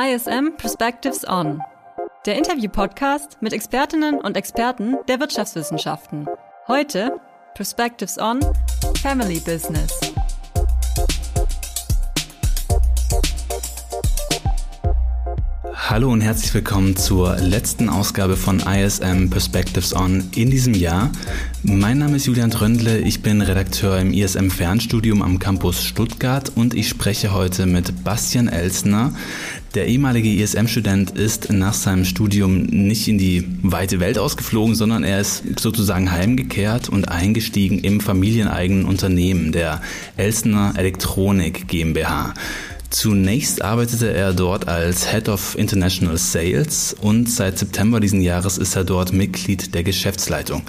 ISM Perspectives On, der Interview-Podcast mit Expertinnen und Experten der Wirtschaftswissenschaften. Heute Perspectives On Family Business. Hallo und herzlich willkommen zur letzten Ausgabe von ISM Perspectives On in diesem Jahr. Mein Name ist Julian Tröndle, ich bin Redakteur im ISM Fernstudium am Campus Stuttgart und ich spreche heute mit Bastian Elsner. Der ehemalige ISM-Student ist nach seinem Studium nicht in die weite Welt ausgeflogen, sondern er ist sozusagen heimgekehrt und eingestiegen im familieneigenen Unternehmen der Elsner Elektronik GmbH. Zunächst arbeitete er dort als Head of International Sales und seit September diesen Jahres ist er dort Mitglied der Geschäftsleitung.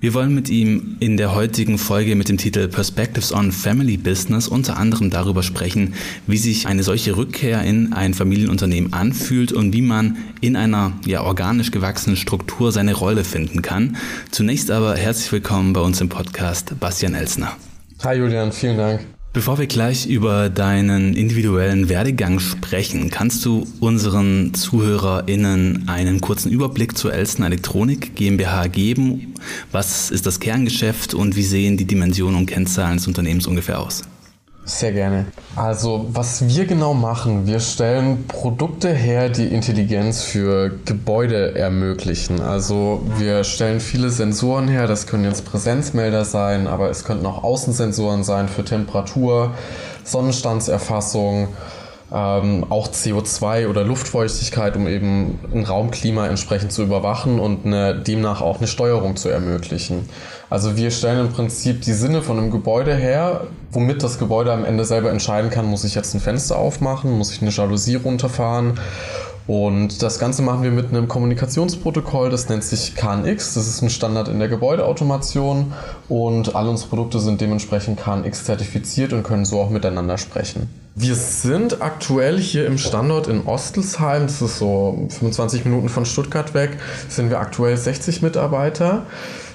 Wir wollen mit ihm in der heutigen Folge mit dem Titel Perspectives on Family Business unter anderem darüber sprechen, wie sich eine solche Rückkehr in ein Familienunternehmen anfühlt und wie man in einer ja organisch gewachsenen Struktur seine Rolle finden kann. Zunächst aber herzlich willkommen bei uns im Podcast Bastian Elsner. Hi Julian, vielen Dank. Bevor wir gleich über deinen individuellen Werdegang sprechen, kannst du unseren ZuhörerInnen einen kurzen Überblick zur Elsten Elektronik GmbH geben? Was ist das Kerngeschäft und wie sehen die Dimensionen und Kennzahlen des Unternehmens ungefähr aus? Sehr gerne. Also, was wir genau machen, wir stellen Produkte her, die Intelligenz für Gebäude ermöglichen. Also, wir stellen viele Sensoren her, das können jetzt Präsenzmelder sein, aber es könnten auch Außensensoren sein für Temperatur, Sonnenstandserfassung ähm, auch CO2 oder Luftfeuchtigkeit, um eben ein Raumklima entsprechend zu überwachen und eine, demnach auch eine Steuerung zu ermöglichen. Also wir stellen im Prinzip die Sinne von einem Gebäude her, womit das Gebäude am Ende selber entscheiden kann, muss ich jetzt ein Fenster aufmachen, muss ich eine Jalousie runterfahren und das Ganze machen wir mit einem Kommunikationsprotokoll, das nennt sich KNX. Das ist ein Standard in der Gebäudeautomation und all unsere Produkte sind dementsprechend KNX zertifiziert und können so auch miteinander sprechen. Wir sind aktuell hier im Standort in Ostelsheim, das ist so 25 Minuten von Stuttgart weg, sind wir aktuell 60 Mitarbeiter.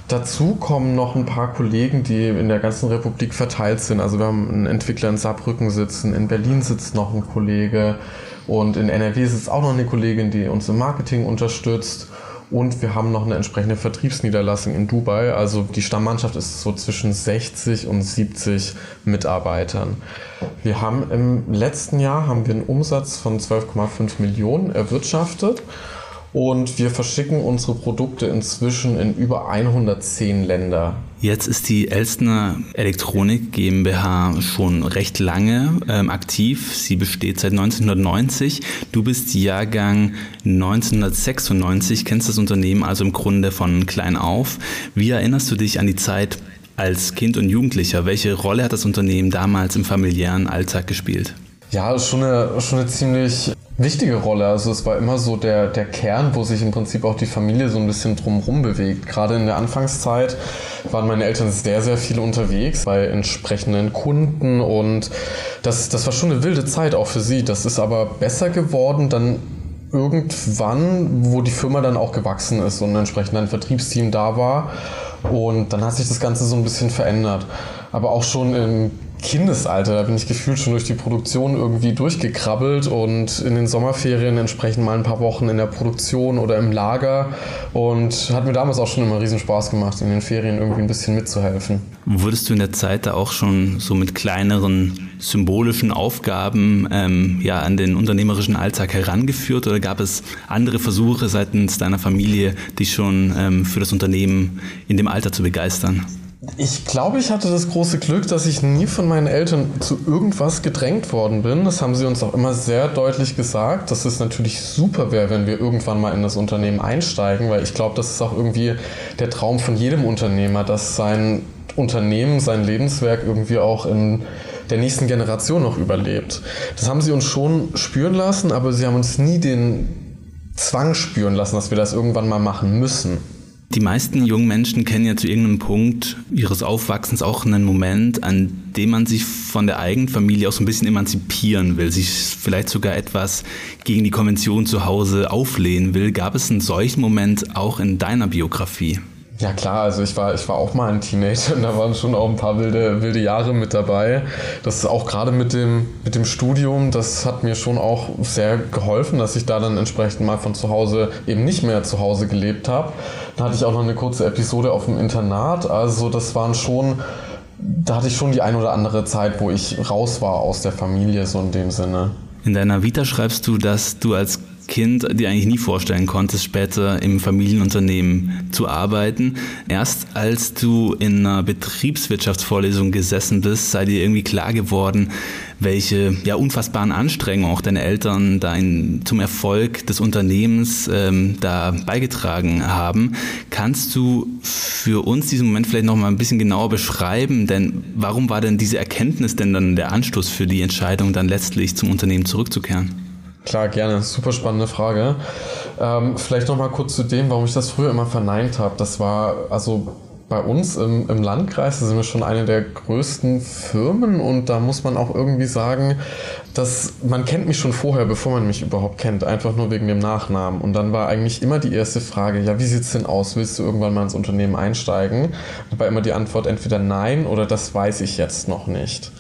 Dazu kommen noch ein paar Kollegen, die in der ganzen Republik verteilt sind. Also wir haben einen Entwickler in Saarbrücken sitzen, in Berlin sitzt noch ein Kollege, und in NRW sitzt auch noch eine Kollegin, die uns im Marketing unterstützt. Und wir haben noch eine entsprechende Vertriebsniederlassung in Dubai. Also die Stammmannschaft ist so zwischen 60 und 70 Mitarbeitern. Wir haben im letzten Jahr haben wir einen Umsatz von 12,5 Millionen erwirtschaftet und wir verschicken unsere Produkte inzwischen in über 110 Länder. Jetzt ist die Elstner Elektronik GmbH schon recht lange ähm, aktiv. Sie besteht seit 1990. Du bist Jahrgang 1996, kennst das Unternehmen also im Grunde von klein auf. Wie erinnerst du dich an die Zeit als Kind und Jugendlicher? Welche Rolle hat das Unternehmen damals im familiären Alltag gespielt? Ja, schon eine, schon eine ziemlich wichtige Rolle. Also es war immer so der, der Kern, wo sich im Prinzip auch die Familie so ein bisschen drumherum bewegt. Gerade in der Anfangszeit waren meine Eltern sehr, sehr viel unterwegs bei entsprechenden Kunden und das, das war schon eine wilde Zeit auch für sie. Das ist aber besser geworden dann irgendwann, wo die Firma dann auch gewachsen ist und entsprechend ein Vertriebsteam da war. Und dann hat sich das Ganze so ein bisschen verändert. Aber auch schon im Kindesalter. Da bin ich gefühlt schon durch die Produktion irgendwie durchgekrabbelt und in den Sommerferien entsprechend mal ein paar Wochen in der Produktion oder im Lager und hat mir damals auch schon immer riesen Spaß gemacht, in den Ferien irgendwie ein bisschen mitzuhelfen. Wurdest du in der Zeit da auch schon so mit kleineren symbolischen Aufgaben ähm, ja, an den unternehmerischen Alltag herangeführt oder gab es andere Versuche seitens deiner Familie, dich schon ähm, für das Unternehmen in dem Alter zu begeistern? Ich glaube, ich hatte das große Glück, dass ich nie von meinen Eltern zu irgendwas gedrängt worden bin. Das haben sie uns auch immer sehr deutlich gesagt, dass es natürlich super wäre, wenn wir irgendwann mal in das Unternehmen einsteigen, weil ich glaube, das ist auch irgendwie der Traum von jedem Unternehmer, dass sein Unternehmen, sein Lebenswerk irgendwie auch in der nächsten Generation noch überlebt. Das haben sie uns schon spüren lassen, aber sie haben uns nie den Zwang spüren lassen, dass wir das irgendwann mal machen müssen. Die meisten jungen Menschen kennen ja zu irgendeinem Punkt ihres Aufwachsens auch einen Moment, an dem man sich von der eigenen Familie auch so ein bisschen emanzipieren will, sich vielleicht sogar etwas gegen die Konvention zu Hause auflehnen will. Gab es einen solchen Moment auch in deiner Biografie? Ja klar, also ich war, ich war auch mal ein Teenager und da waren schon auch ein paar wilde, wilde Jahre mit dabei. Das ist auch gerade mit dem, mit dem Studium, das hat mir schon auch sehr geholfen, dass ich da dann entsprechend mal von zu Hause eben nicht mehr zu Hause gelebt habe. Da hatte ich auch noch eine kurze Episode auf dem Internat. Also das waren schon, da hatte ich schon die ein oder andere Zeit, wo ich raus war aus der Familie, so in dem Sinne. In deiner Vita schreibst du, dass du als Kind dir eigentlich nie vorstellen konntest, später im Familienunternehmen zu arbeiten. Erst als du in einer Betriebswirtschaftsvorlesung gesessen bist, sei dir irgendwie klar geworden, welche ja, unfassbaren Anstrengungen auch deine Eltern da zum Erfolg des Unternehmens ähm, da beigetragen haben. Kannst du für uns diesen Moment vielleicht noch mal ein bisschen genauer beschreiben? Denn warum war denn diese Erkenntnis denn dann der Anstoß für die Entscheidung, dann letztlich zum Unternehmen zurückzukehren? Klar, gerne. Super spannende Frage. Ähm, vielleicht noch mal kurz zu dem, warum ich das früher immer verneint habe. Das war also bei uns im, im Landkreis, sind wir schon eine der größten Firmen und da muss man auch irgendwie sagen, dass man kennt mich schon vorher, bevor man mich überhaupt kennt, einfach nur wegen dem Nachnamen. Und dann war eigentlich immer die erste Frage, ja, wie sieht's denn aus? Willst du irgendwann mal ins Unternehmen einsteigen? Da war immer die Antwort entweder nein oder das weiß ich jetzt noch nicht.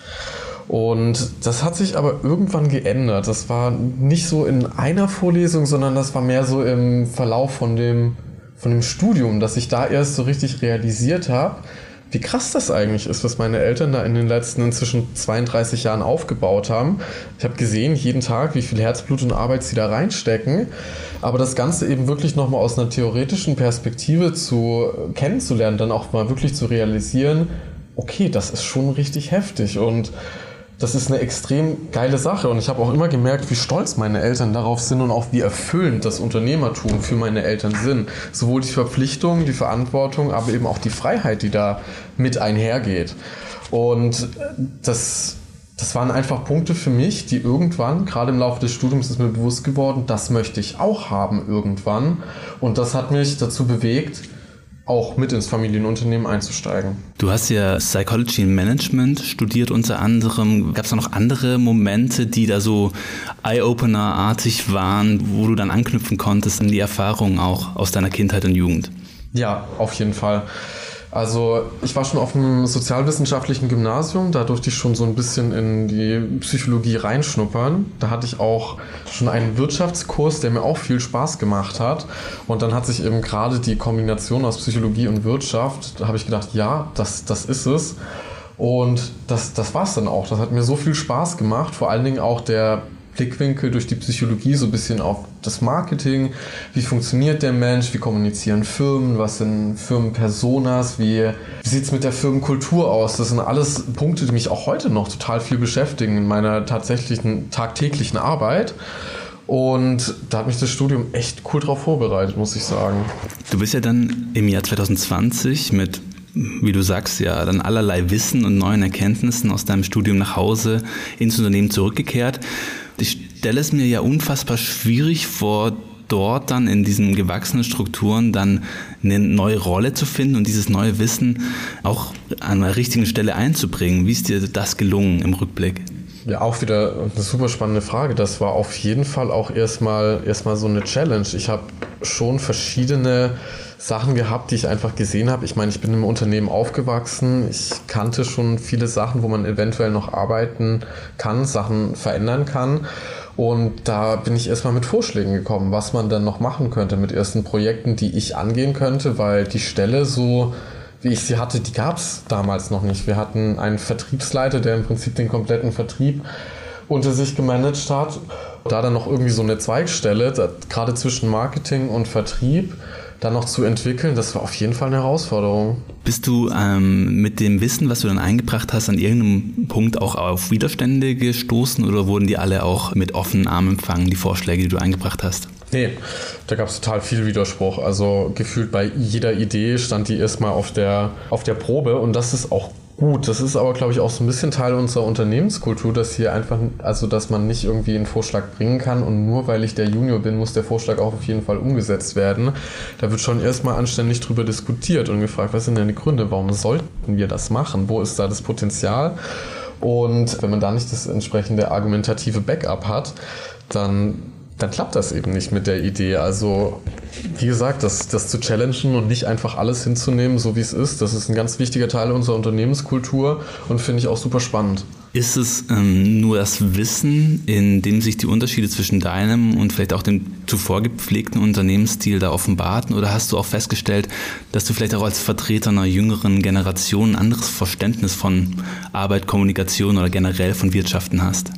Und das hat sich aber irgendwann geändert. Das war nicht so in einer Vorlesung, sondern das war mehr so im Verlauf von dem, von dem Studium, dass ich da erst so richtig realisiert habe, wie krass das eigentlich ist, was meine Eltern da in den letzten inzwischen 32 Jahren aufgebaut haben. Ich habe gesehen, jeden Tag, wie viel Herzblut und Arbeit sie da reinstecken. Aber das Ganze eben wirklich nochmal aus einer theoretischen Perspektive zu kennenzulernen, dann auch mal wirklich zu realisieren, okay, das ist schon richtig heftig. Und das ist eine extrem geile Sache und ich habe auch immer gemerkt, wie stolz meine Eltern darauf sind und auch wie erfüllend das Unternehmertum für meine Eltern sind. Sowohl die Verpflichtung, die Verantwortung, aber eben auch die Freiheit, die da mit einhergeht. Und das, das waren einfach Punkte für mich, die irgendwann, gerade im Laufe des Studiums ist mir bewusst geworden, das möchte ich auch haben irgendwann. Und das hat mich dazu bewegt, auch mit ins Familienunternehmen einzusteigen. Du hast ja Psychology and Management studiert unter anderem. Gab es da noch andere Momente, die da so Eye-Opener-artig waren, wo du dann anknüpfen konntest an die Erfahrungen auch aus deiner Kindheit und Jugend? Ja, auf jeden Fall. Also ich war schon auf einem sozialwissenschaftlichen Gymnasium, da durfte ich schon so ein bisschen in die Psychologie reinschnuppern. Da hatte ich auch schon einen Wirtschaftskurs, der mir auch viel Spaß gemacht hat. Und dann hat sich eben gerade die Kombination aus Psychologie und Wirtschaft, da habe ich gedacht, ja, das, das ist es. Und das, das war es dann auch. Das hat mir so viel Spaß gemacht, vor allen Dingen auch der Blickwinkel durch die Psychologie so ein bisschen auf das Marketing. Wie funktioniert der Mensch? Wie kommunizieren Firmen? Was sind Firmenpersonas? Wie, wie sieht es mit der Firmenkultur aus? Das sind alles Punkte, die mich auch heute noch total viel beschäftigen in meiner tatsächlichen tagtäglichen Arbeit. Und da hat mich das Studium echt cool drauf vorbereitet, muss ich sagen. Du bist ja dann im Jahr 2020 mit wie du sagst, ja, dann allerlei Wissen und neuen Erkenntnissen aus deinem Studium nach Hause ins Unternehmen zurückgekehrt. Ich stelle es mir ja unfassbar schwierig vor, dort dann in diesen gewachsenen Strukturen dann eine neue Rolle zu finden und dieses neue Wissen auch an der richtigen Stelle einzubringen. Wie ist dir das gelungen im Rückblick? Ja, auch wieder eine super spannende Frage. Das war auf jeden Fall auch erstmal erstmal so eine Challenge. Ich habe schon verschiedene Sachen gehabt, die ich einfach gesehen habe. Ich meine, ich bin im Unternehmen aufgewachsen. Ich kannte schon viele Sachen, wo man eventuell noch arbeiten kann, Sachen verändern kann. Und da bin ich erstmal mit Vorschlägen gekommen, was man dann noch machen könnte mit ersten Projekten, die ich angehen könnte, weil die Stelle so, wie ich sie hatte, die gab es damals noch nicht. Wir hatten einen Vertriebsleiter, der im Prinzip den kompletten Vertrieb unter sich gemanagt hat. Da dann noch irgendwie so eine Zweigstelle, gerade zwischen Marketing und Vertrieb, dann noch zu entwickeln, das war auf jeden Fall eine Herausforderung. Bist du ähm, mit dem Wissen, was du dann eingebracht hast, an irgendeinem Punkt auch auf Widerstände gestoßen oder wurden die alle auch mit offenen Armen empfangen, die Vorschläge, die du eingebracht hast? Nee, da gab es total viel Widerspruch. Also gefühlt bei jeder Idee stand die erstmal auf der, auf der Probe und das ist auch gut. Das ist aber, glaube ich, auch so ein bisschen Teil unserer Unternehmenskultur, dass hier einfach, also dass man nicht irgendwie einen Vorschlag bringen kann und nur weil ich der Junior bin, muss der Vorschlag auch auf jeden Fall umgesetzt werden. Da wird schon erstmal anständig drüber diskutiert und gefragt, was sind denn die Gründe, warum sollten wir das machen? Wo ist da das Potenzial? Und wenn man da nicht das entsprechende argumentative Backup hat, dann dann klappt das eben nicht mit der Idee. Also, wie gesagt, das, das zu challengen und nicht einfach alles hinzunehmen, so wie es ist, das ist ein ganz wichtiger Teil unserer Unternehmenskultur und finde ich auch super spannend. Ist es ähm, nur das Wissen, in dem sich die Unterschiede zwischen deinem und vielleicht auch dem zuvor gepflegten Unternehmensstil da offenbarten? Oder hast du auch festgestellt, dass du vielleicht auch als Vertreter einer jüngeren Generation ein anderes Verständnis von Arbeit, Kommunikation oder generell von Wirtschaften hast?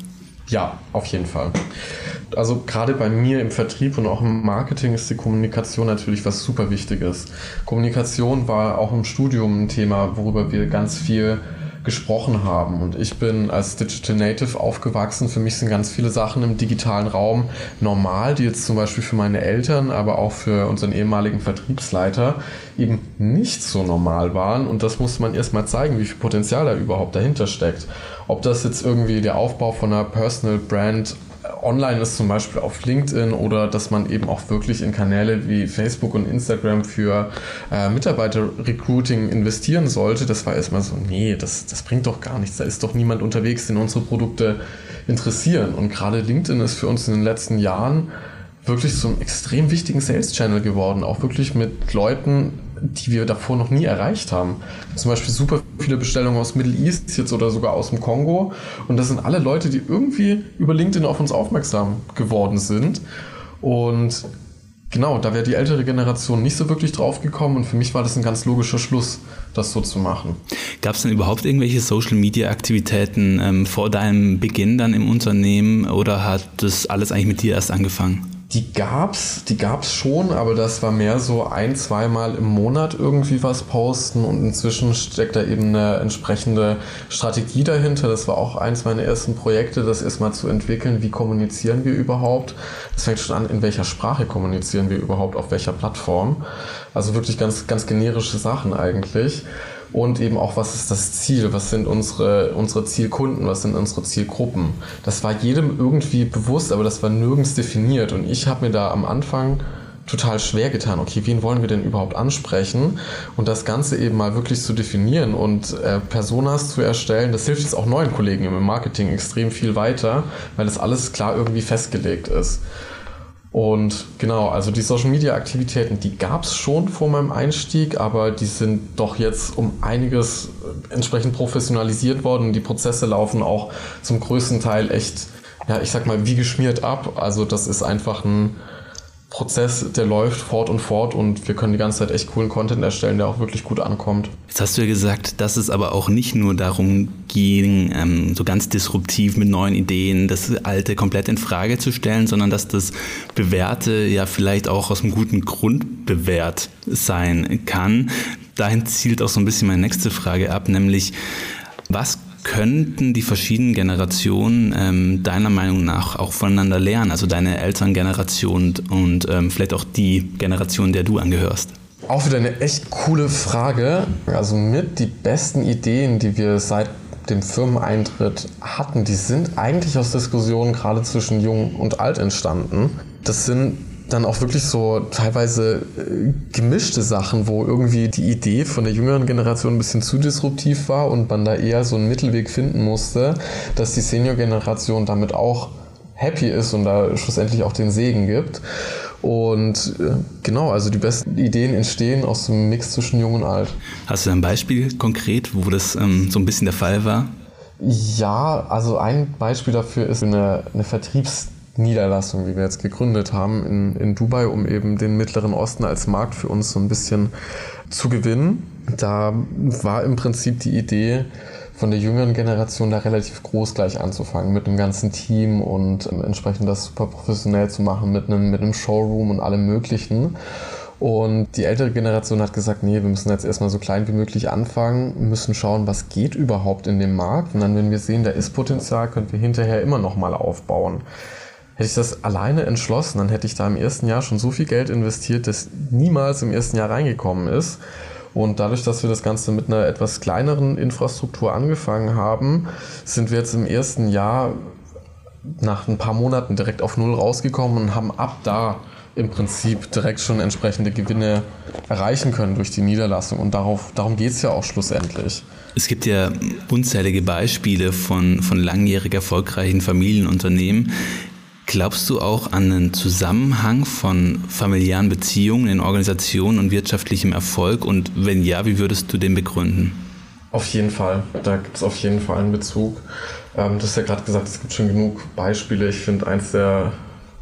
Ja, auf jeden Fall. Also gerade bei mir im Vertrieb und auch im Marketing ist die Kommunikation natürlich was super Wichtiges. Kommunikation war auch im Studium ein Thema, worüber wir ganz viel gesprochen haben. Und ich bin als Digital Native aufgewachsen. Für mich sind ganz viele Sachen im digitalen Raum normal, die jetzt zum Beispiel für meine Eltern, aber auch für unseren ehemaligen Vertriebsleiter eben nicht so normal waren. Und das muss man erstmal zeigen, wie viel Potenzial da überhaupt dahinter steckt. Ob das jetzt irgendwie der Aufbau von einer Personal Brand online ist, zum Beispiel auf LinkedIn oder dass man eben auch wirklich in Kanäle wie Facebook und Instagram für äh, Mitarbeiter-Recruiting investieren sollte, das war erstmal so, nee, das, das bringt doch gar nichts. Da ist doch niemand unterwegs, den unsere Produkte interessieren. Und gerade LinkedIn ist für uns in den letzten Jahren wirklich so einen extrem wichtigen Sales-Channel geworden, auch wirklich mit Leuten, die wir davor noch nie erreicht haben. Zum Beispiel super viele Bestellungen aus Middle East jetzt oder sogar aus dem Kongo. Und das sind alle Leute, die irgendwie über LinkedIn auf uns aufmerksam geworden sind. Und genau, da wäre die ältere Generation nicht so wirklich drauf gekommen. Und für mich war das ein ganz logischer Schluss, das so zu machen. Gab es denn überhaupt irgendwelche Social-Media-Aktivitäten ähm, vor deinem Beginn dann im Unternehmen oder hat das alles eigentlich mit dir erst angefangen? Die gab's, die gab's schon, aber das war mehr so ein, zweimal im Monat irgendwie was posten und inzwischen steckt da eben eine entsprechende Strategie dahinter. Das war auch eins meiner ersten Projekte, das erstmal zu entwickeln. Wie kommunizieren wir überhaupt? Das fängt schon an, in welcher Sprache kommunizieren wir überhaupt, auf welcher Plattform. Also wirklich ganz, ganz generische Sachen eigentlich und eben auch, was ist das Ziel, was sind unsere, unsere Zielkunden, was sind unsere Zielgruppen. Das war jedem irgendwie bewusst, aber das war nirgends definiert und ich habe mir da am Anfang total schwer getan. Okay, wen wollen wir denn überhaupt ansprechen? Und das Ganze eben mal wirklich zu definieren und äh, Personas zu erstellen, das hilft jetzt auch neuen Kollegen im Marketing extrem viel weiter, weil das alles klar irgendwie festgelegt ist. Und genau, also die Social Media Aktivitäten, die gab es schon vor meinem Einstieg, aber die sind doch jetzt um einiges äh, entsprechend professionalisiert worden. Die Prozesse laufen auch zum größten Teil echt, ja, ich sag mal, wie geschmiert ab. Also das ist einfach ein, Prozess, der läuft fort und fort und wir können die ganze Zeit echt coolen Content erstellen, der auch wirklich gut ankommt. Jetzt hast du ja gesagt, dass es aber auch nicht nur darum ging, ähm, so ganz disruptiv mit neuen Ideen das Alte komplett in Frage zu stellen, sondern dass das Bewährte ja vielleicht auch aus einem guten Grund bewährt sein kann. Dahin zielt auch so ein bisschen meine nächste Frage ab, nämlich was könnten die verschiedenen Generationen ähm, deiner Meinung nach auch voneinander lernen? Also deine Elterngeneration und ähm, vielleicht auch die Generation, der du angehörst? Auch wieder eine echt coole Frage. Also mit die besten Ideen, die wir seit dem Firmeneintritt hatten, die sind eigentlich aus Diskussionen gerade zwischen Jung und Alt entstanden. Das sind dann auch wirklich so teilweise äh, gemischte Sachen, wo irgendwie die Idee von der jüngeren Generation ein bisschen zu disruptiv war und man da eher so einen Mittelweg finden musste, dass die Senior-Generation damit auch happy ist und da schlussendlich auch den Segen gibt. Und äh, genau, also die besten Ideen entstehen aus dem Mix zwischen Jung und Alt. Hast du ein Beispiel konkret, wo das ähm, so ein bisschen der Fall war? Ja, also ein Beispiel dafür ist eine, eine Vertriebs- Niederlassung, wie wir jetzt gegründet haben in, in Dubai, um eben den Mittleren Osten als Markt für uns so ein bisschen zu gewinnen. Da war im Prinzip die Idee, von der jüngeren Generation da relativ groß gleich anzufangen mit einem ganzen Team und entsprechend das super professionell zu machen mit einem, mit einem Showroom und allem Möglichen. Und die ältere Generation hat gesagt, nee, wir müssen jetzt erstmal so klein wie möglich anfangen, müssen schauen, was geht überhaupt in dem Markt. Und dann, wenn wir sehen, da ist Potenzial, können wir hinterher immer nochmal aufbauen. Hätte ich das alleine entschlossen, dann hätte ich da im ersten Jahr schon so viel Geld investiert, das niemals im ersten Jahr reingekommen ist. Und dadurch, dass wir das Ganze mit einer etwas kleineren Infrastruktur angefangen haben, sind wir jetzt im ersten Jahr nach ein paar Monaten direkt auf Null rausgekommen und haben ab da im Prinzip direkt schon entsprechende Gewinne erreichen können durch die Niederlassung. Und darauf, darum geht es ja auch schlussendlich. Es gibt ja unzählige Beispiele von, von langjährig erfolgreichen Familienunternehmen, Glaubst du auch an einen Zusammenhang von familiären Beziehungen in Organisationen und wirtschaftlichem Erfolg? Und wenn ja, wie würdest du den begründen? Auf jeden Fall. Da gibt es auf jeden Fall einen Bezug. Ähm, du hast ja gerade gesagt, es gibt schon genug Beispiele. Ich finde, eins der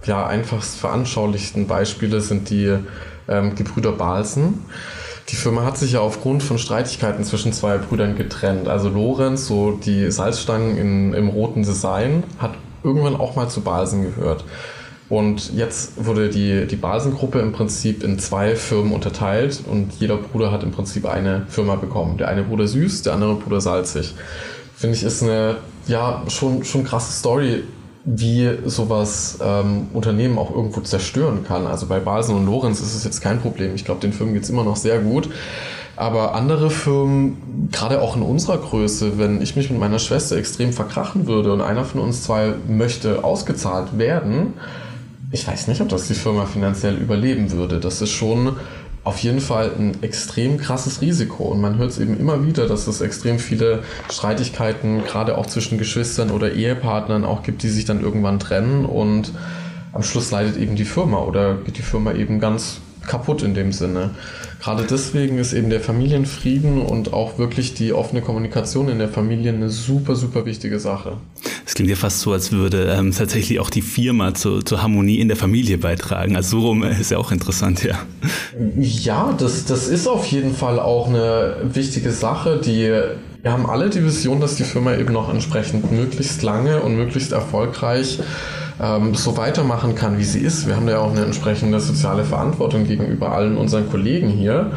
ja, einfachst veranschaulichten Beispiele sind die ähm, Gebrüder Balsen. Die Firma hat sich ja aufgrund von Streitigkeiten zwischen zwei Brüdern getrennt. Also Lorenz, so die Salzstangen in, im roten Design, hat irgendwann auch mal zu Balsen gehört. Und jetzt wurde die, die Basengruppe im Prinzip in zwei Firmen unterteilt und jeder Bruder hat im Prinzip eine Firma bekommen. Der eine Bruder süß, der andere Bruder salzig. Finde ich, ist eine ja schon, schon krasse Story, wie sowas ähm, Unternehmen auch irgendwo zerstören kann. Also bei Balsen und Lorenz ist es jetzt kein Problem. Ich glaube, den Firmen geht es immer noch sehr gut. Aber andere Firmen, gerade auch in unserer Größe, wenn ich mich mit meiner Schwester extrem verkrachen würde und einer von uns zwei möchte ausgezahlt werden, ich weiß nicht, ob das die Firma finanziell überleben würde. Das ist schon auf jeden Fall ein extrem krasses Risiko. Und man hört es eben immer wieder, dass es extrem viele Streitigkeiten, gerade auch zwischen Geschwistern oder Ehepartnern auch gibt, die sich dann irgendwann trennen und am Schluss leidet eben die Firma oder geht die Firma eben ganz kaputt in dem Sinne. Gerade deswegen ist eben der Familienfrieden und auch wirklich die offene Kommunikation in der Familie eine super, super wichtige Sache. Es klingt ja fast so, als würde ähm, tatsächlich auch die Firma zu, zur Harmonie in der Familie beitragen. Also so rum ist ja auch interessant, ja. Ja, das, das ist auf jeden Fall auch eine wichtige Sache, die wir haben alle die Vision, dass die Firma eben noch entsprechend möglichst lange und möglichst erfolgreich ähm, so weitermachen kann, wie sie ist. Wir haben ja auch eine entsprechende soziale Verantwortung gegenüber allen unseren Kollegen hier.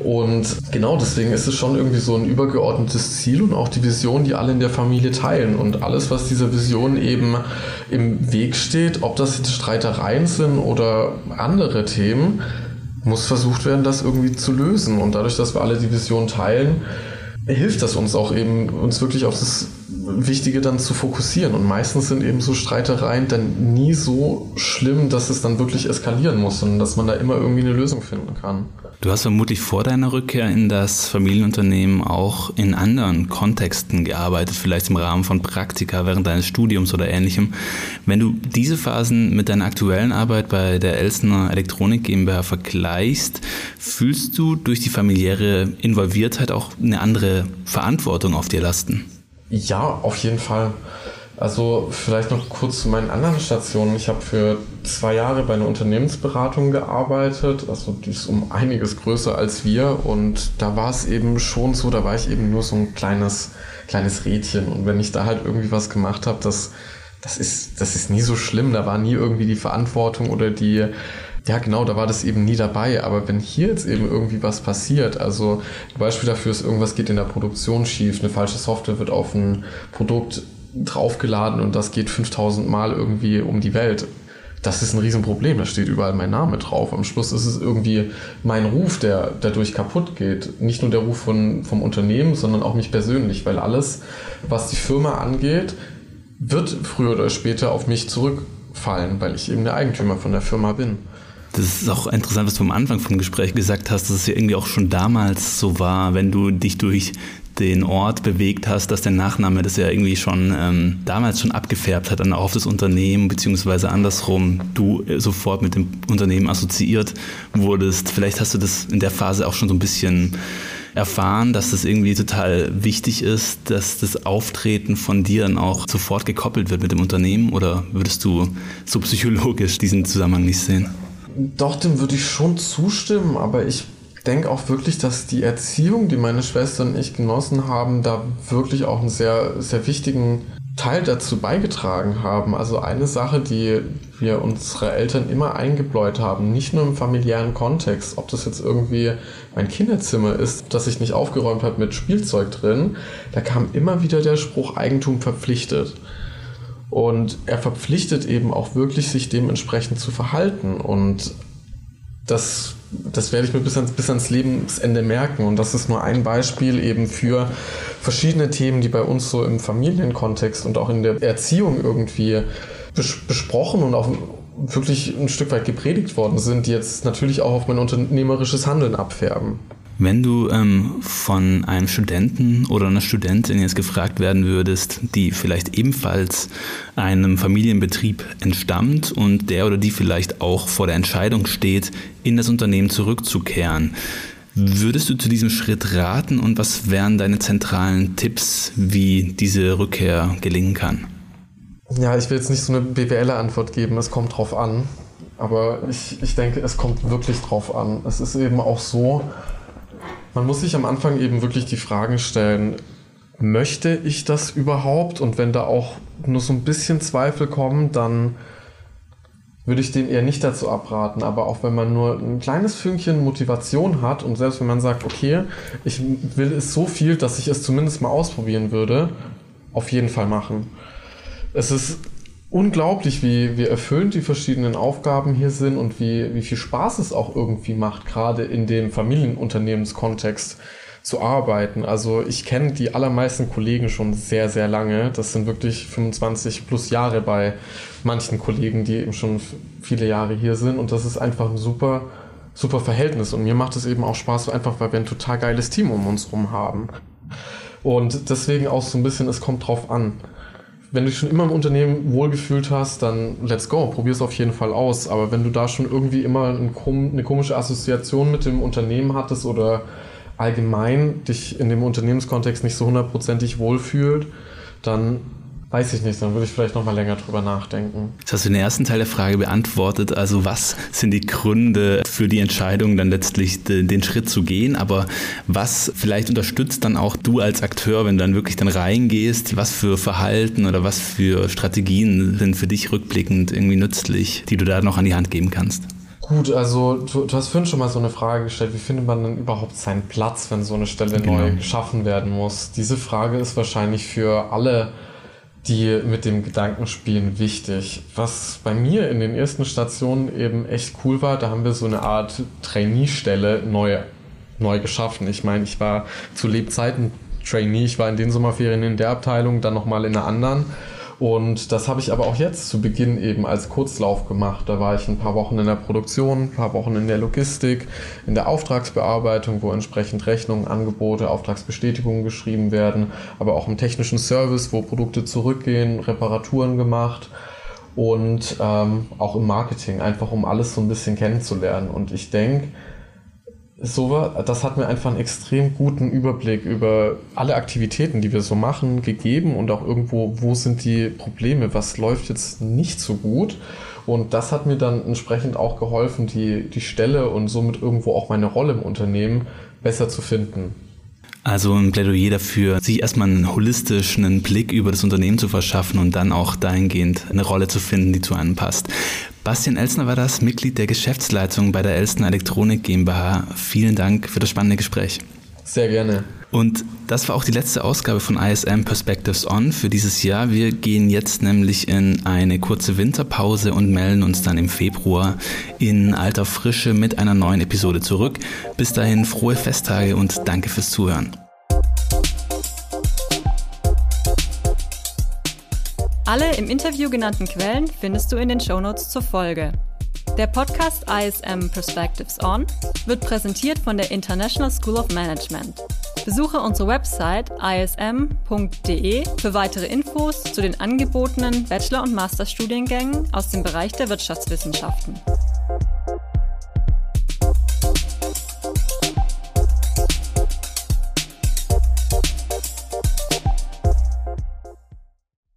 Und genau deswegen ist es schon irgendwie so ein übergeordnetes Ziel und auch die Vision, die alle in der Familie teilen. Und alles, was dieser Vision eben im Weg steht, ob das jetzt Streitereien sind oder andere Themen, muss versucht werden, das irgendwie zu lösen. Und dadurch, dass wir alle die Vision teilen, hilft das uns auch eben, uns wirklich auf das Wichtige dann zu fokussieren. Und meistens sind eben so Streitereien dann nie so schlimm, dass es dann wirklich eskalieren muss, sondern dass man da immer irgendwie eine Lösung finden kann. Du hast vermutlich vor deiner Rückkehr in das Familienunternehmen auch in anderen Kontexten gearbeitet, vielleicht im Rahmen von Praktika während deines Studiums oder ähnlichem. Wenn du diese Phasen mit deiner aktuellen Arbeit bei der Elsner Elektronik GmbH vergleichst, fühlst du durch die familiäre Involviertheit auch eine andere Verantwortung auf dir lasten? Ja, auf jeden Fall. Also vielleicht noch kurz zu meinen anderen Stationen. Ich habe für zwei Jahre bei einer Unternehmensberatung gearbeitet. Also die ist um einiges größer als wir. Und da war es eben schon so, da war ich eben nur so ein kleines, kleines Rädchen. Und wenn ich da halt irgendwie was gemacht habe, das, das, ist, das ist nie so schlimm. Da war nie irgendwie die Verantwortung oder die, ja, genau, da war das eben nie dabei. Aber wenn hier jetzt eben irgendwie was passiert, also ein Beispiel dafür ist, irgendwas geht in der Produktion schief, eine falsche Software wird auf ein Produkt draufgeladen und das geht 5000 Mal irgendwie um die Welt. Das ist ein Riesenproblem, da steht überall mein Name drauf. Am Schluss ist es irgendwie mein Ruf, der dadurch kaputt geht. Nicht nur der Ruf von, vom Unternehmen, sondern auch mich persönlich, weil alles, was die Firma angeht, wird früher oder später auf mich zurückfallen, weil ich eben der Eigentümer von der Firma bin. Das ist auch interessant, was du am Anfang vom Gespräch gesagt hast, dass es ja irgendwie auch schon damals so war, wenn du dich durch den Ort bewegt hast, dass der Nachname das ja irgendwie schon ähm, damals schon abgefärbt hat, dann auch auf das Unternehmen, beziehungsweise andersrum, du sofort mit dem Unternehmen assoziiert wurdest. Vielleicht hast du das in der Phase auch schon so ein bisschen erfahren, dass das irgendwie total wichtig ist, dass das Auftreten von dir dann auch sofort gekoppelt wird mit dem Unternehmen oder würdest du so psychologisch diesen Zusammenhang nicht sehen? Doch, dem würde ich schon zustimmen, aber ich denke auch wirklich, dass die Erziehung, die meine Schwester und ich genossen haben, da wirklich auch einen sehr, sehr wichtigen Teil dazu beigetragen haben. Also eine Sache, die wir unsere Eltern immer eingebläut haben, nicht nur im familiären Kontext, ob das jetzt irgendwie mein Kinderzimmer ist, das ich nicht aufgeräumt habe mit Spielzeug drin, da kam immer wieder der Spruch Eigentum verpflichtet. Und er verpflichtet eben auch wirklich, sich dementsprechend zu verhalten. Und das, das werde ich mir bis ans, bis ans Lebensende merken. Und das ist nur ein Beispiel eben für verschiedene Themen, die bei uns so im Familienkontext und auch in der Erziehung irgendwie bes besprochen und auch wirklich ein Stück weit gepredigt worden sind, die jetzt natürlich auch auf mein unternehmerisches Handeln abfärben. Wenn du ähm, von einem Studenten oder einer Studentin jetzt gefragt werden würdest, die vielleicht ebenfalls einem Familienbetrieb entstammt und der oder die vielleicht auch vor der Entscheidung steht, in das Unternehmen zurückzukehren, würdest du zu diesem Schritt raten und was wären deine zentralen Tipps, wie diese Rückkehr gelingen kann? Ja, ich will jetzt nicht so eine BWL-Antwort geben, es kommt drauf an. Aber ich, ich denke, es kommt wirklich drauf an. Es ist eben auch so, man muss sich am Anfang eben wirklich die Fragen stellen, möchte ich das überhaupt? Und wenn da auch nur so ein bisschen Zweifel kommen, dann würde ich den eher nicht dazu abraten. Aber auch wenn man nur ein kleines Fünkchen Motivation hat und selbst wenn man sagt, okay, ich will es so viel, dass ich es zumindest mal ausprobieren würde, auf jeden Fall machen. Es ist unglaublich, wie, wie erfüllend die verschiedenen Aufgaben hier sind und wie, wie viel Spaß es auch irgendwie macht, gerade in dem Familienunternehmenskontext zu arbeiten. Also ich kenne die allermeisten Kollegen schon sehr, sehr lange. Das sind wirklich 25 plus Jahre bei manchen Kollegen, die eben schon viele Jahre hier sind. Und das ist einfach ein super, super Verhältnis. Und mir macht es eben auch Spaß, einfach weil wir ein total geiles Team um uns herum haben. Und deswegen auch so ein bisschen, es kommt drauf an wenn du dich schon immer im Unternehmen wohlgefühlt hast, dann let's go, probier es auf jeden Fall aus. Aber wenn du da schon irgendwie immer eine komische Assoziation mit dem Unternehmen hattest oder allgemein dich in dem Unternehmenskontext nicht so hundertprozentig wohlfühlt, dann Weiß ich nicht, dann würde ich vielleicht noch mal länger drüber nachdenken. Jetzt hast du den ersten Teil der Frage beantwortet. Also was sind die Gründe für die Entscheidung, dann letztlich den Schritt zu gehen? Aber was vielleicht unterstützt dann auch du als Akteur, wenn du dann wirklich dann reingehst? Was für Verhalten oder was für Strategien sind für dich rückblickend irgendwie nützlich, die du da noch an die Hand geben kannst? Gut, also du, du, hast vorhin schon mal so eine Frage gestellt, wie findet man denn überhaupt seinen Platz, wenn so eine Stelle genau. neu geschaffen werden muss? Diese Frage ist wahrscheinlich für alle die mit dem Gedanken spielen, wichtig. Was bei mir in den ersten Stationen eben echt cool war, da haben wir so eine Art Trainee-Stelle neu, neu geschaffen. Ich meine, ich war zu Lebzeiten Trainee, ich war in den Sommerferien in der Abteilung, dann nochmal in einer anderen und das habe ich aber auch jetzt zu Beginn eben als Kurzlauf gemacht. Da war ich ein paar Wochen in der Produktion, ein paar Wochen in der Logistik, in der Auftragsbearbeitung, wo entsprechend Rechnungen, Angebote, Auftragsbestätigungen geschrieben werden, aber auch im technischen Service, wo Produkte zurückgehen, Reparaturen gemacht und ähm, auch im Marketing, einfach um alles so ein bisschen kennenzulernen. Und ich denke, so, das hat mir einfach einen extrem guten Überblick über alle Aktivitäten, die wir so machen, gegeben und auch irgendwo, wo sind die Probleme, was läuft jetzt nicht so gut. Und das hat mir dann entsprechend auch geholfen, die, die Stelle und somit irgendwo auch meine Rolle im Unternehmen besser zu finden. Also ein Plädoyer dafür, sich erstmal einen holistischen Blick über das Unternehmen zu verschaffen und dann auch dahingehend eine Rolle zu finden, die zu einem passt. Bastian Elsner war das, Mitglied der Geschäftsleitung bei der Elsner Elektronik GmbH. Vielen Dank für das spannende Gespräch. Sehr gerne. Und das war auch die letzte Ausgabe von ISM Perspectives On für dieses Jahr. Wir gehen jetzt nämlich in eine kurze Winterpause und melden uns dann im Februar in alter Frische mit einer neuen Episode zurück. Bis dahin frohe Festtage und danke fürs Zuhören. Alle im Interview genannten Quellen findest du in den Shownotes zur Folge. Der Podcast ISM Perspectives On wird präsentiert von der International School of Management. Besuche unsere Website ism.de für weitere Infos zu den angebotenen Bachelor- und Masterstudiengängen aus dem Bereich der Wirtschaftswissenschaften.